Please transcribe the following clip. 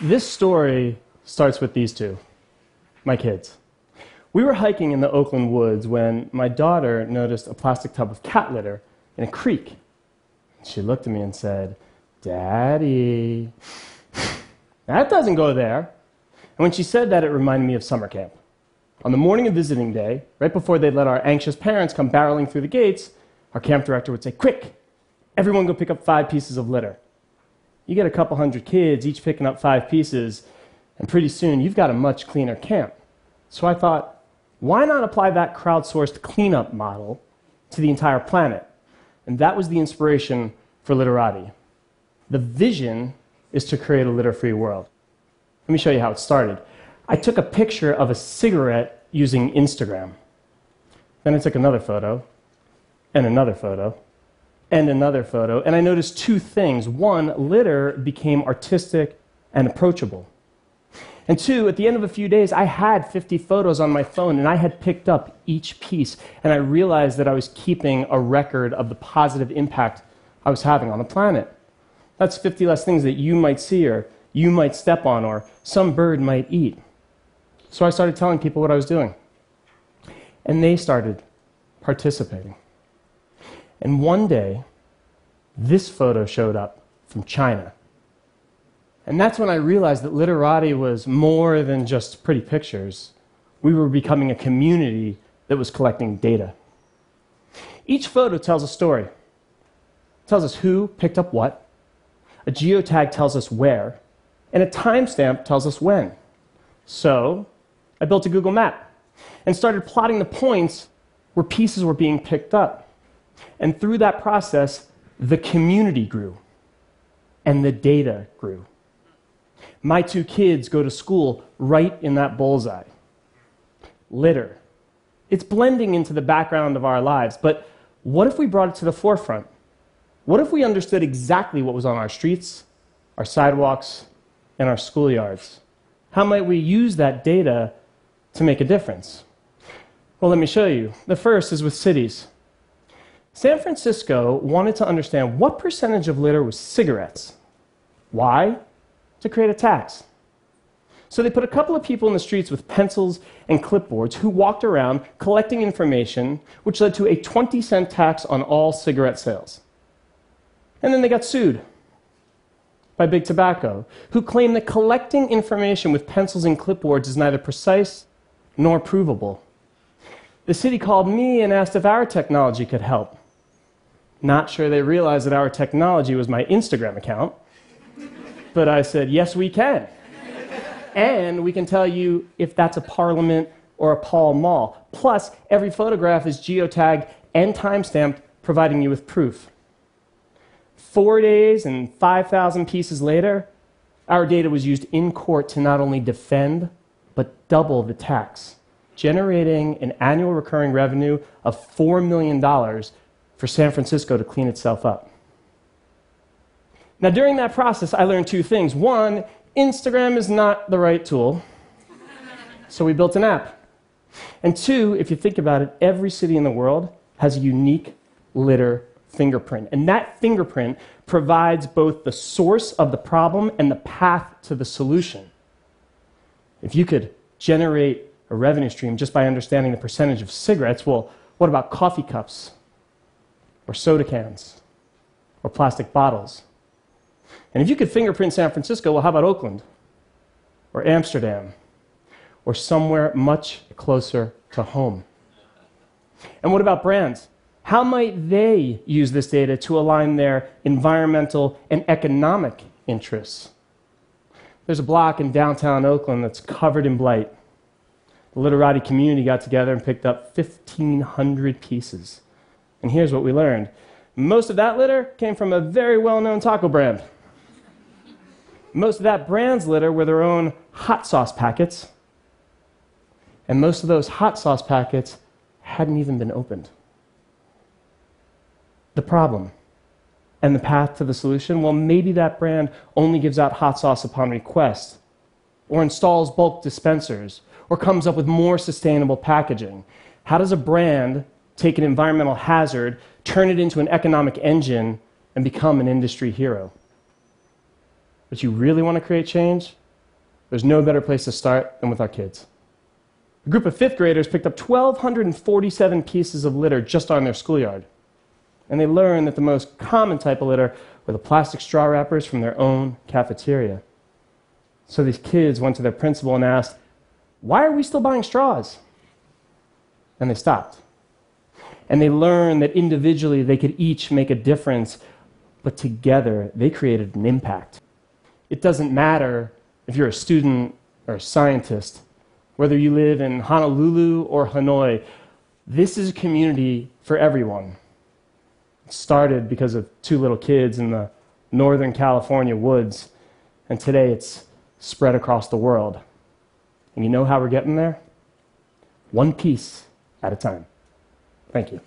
This story starts with these two, my kids. We were hiking in the Oakland woods when my daughter noticed a plastic tub of cat litter in a creek. She looked at me and said, Daddy, that doesn't go there. And when she said that, it reminded me of summer camp. On the morning of visiting day, right before they'd let our anxious parents come barreling through the gates, our camp director would say, Quick, everyone go pick up five pieces of litter. You get a couple hundred kids, each picking up five pieces, and pretty soon you've got a much cleaner camp. So I thought, why not apply that crowdsourced cleanup model to the entire planet? And that was the inspiration for Litterati. The vision is to create a litter free world. Let me show you how it started. I took a picture of a cigarette using Instagram. Then I took another photo, and another photo, and another photo, and I noticed two things. One, litter became artistic and approachable. And two, at the end of a few days, I had 50 photos on my phone and I had picked up each piece. And I realized that I was keeping a record of the positive impact I was having on the planet. That's 50 less things that you might see or you might step on or some bird might eat. So I started telling people what I was doing. And they started participating. And one day, this photo showed up from China. And that's when I realized that Litterati was more than just pretty pictures. We were becoming a community that was collecting data. Each photo tells a story. It tells us who picked up what, a geotag tells us where, and a timestamp tells us when. So, I built a Google map and started plotting the points where pieces were being picked up. And through that process, the community grew and the data grew. My two kids go to school right in that bullseye. Litter. It's blending into the background of our lives, but what if we brought it to the forefront? What if we understood exactly what was on our streets, our sidewalks, and our schoolyards? How might we use that data to make a difference? Well, let me show you. The first is with cities. San Francisco wanted to understand what percentage of litter was cigarettes. Why? to create a tax. So they put a couple of people in the streets with pencils and clipboards who walked around collecting information, which led to a 20 cent tax on all cigarette sales. And then they got sued by Big Tobacco, who claimed that collecting information with pencils and clipboards is neither precise nor provable. The city called me and asked if our technology could help. Not sure they realized that our technology was my Instagram account but I said, yes, we can. and we can tell you if that's a Parliament or a Pall Mall. Plus, every photograph is geotagged and timestamped, providing you with proof. Four days and 5,000 pieces later, our data was used in court to not only defend, but double the tax, generating an annual recurring revenue of $4 million for San Francisco to clean itself up. Now, during that process, I learned two things. One, Instagram is not the right tool, so we built an app. And two, if you think about it, every city in the world has a unique litter fingerprint. And that fingerprint provides both the source of the problem and the path to the solution. If you could generate a revenue stream just by understanding the percentage of cigarettes, well, what about coffee cups? Or soda cans? Or plastic bottles? And if you could fingerprint San Francisco, well, how about Oakland? Or Amsterdam? Or somewhere much closer to home? And what about brands? How might they use this data to align their environmental and economic interests? There's a block in downtown Oakland that's covered in blight. The Litterati community got together and picked up 1,500 pieces. And here's what we learned most of that litter came from a very well known taco brand. Most of that brand's litter were their own hot sauce packets, and most of those hot sauce packets hadn't even been opened. The problem and the path to the solution well, maybe that brand only gives out hot sauce upon request, or installs bulk dispensers, or comes up with more sustainable packaging. How does a brand take an environmental hazard, turn it into an economic engine, and become an industry hero? But you really want to create change? there's no better place to start than with our kids. A group of fifth graders picked up 1,247 pieces of litter just on their schoolyard. And they learned that the most common type of litter were the plastic straw wrappers from their own cafeteria. So these kids went to their principal and asked, Why are we still buying straws? And they stopped. And they learned that individually they could each make a difference, but together they created an impact. It doesn't matter if you're a student or a scientist, whether you live in Honolulu or Hanoi, this is a community for everyone. It started because of two little kids in the Northern California woods, and today it's spread across the world. And you know how we're getting there? One piece at a time. Thank you.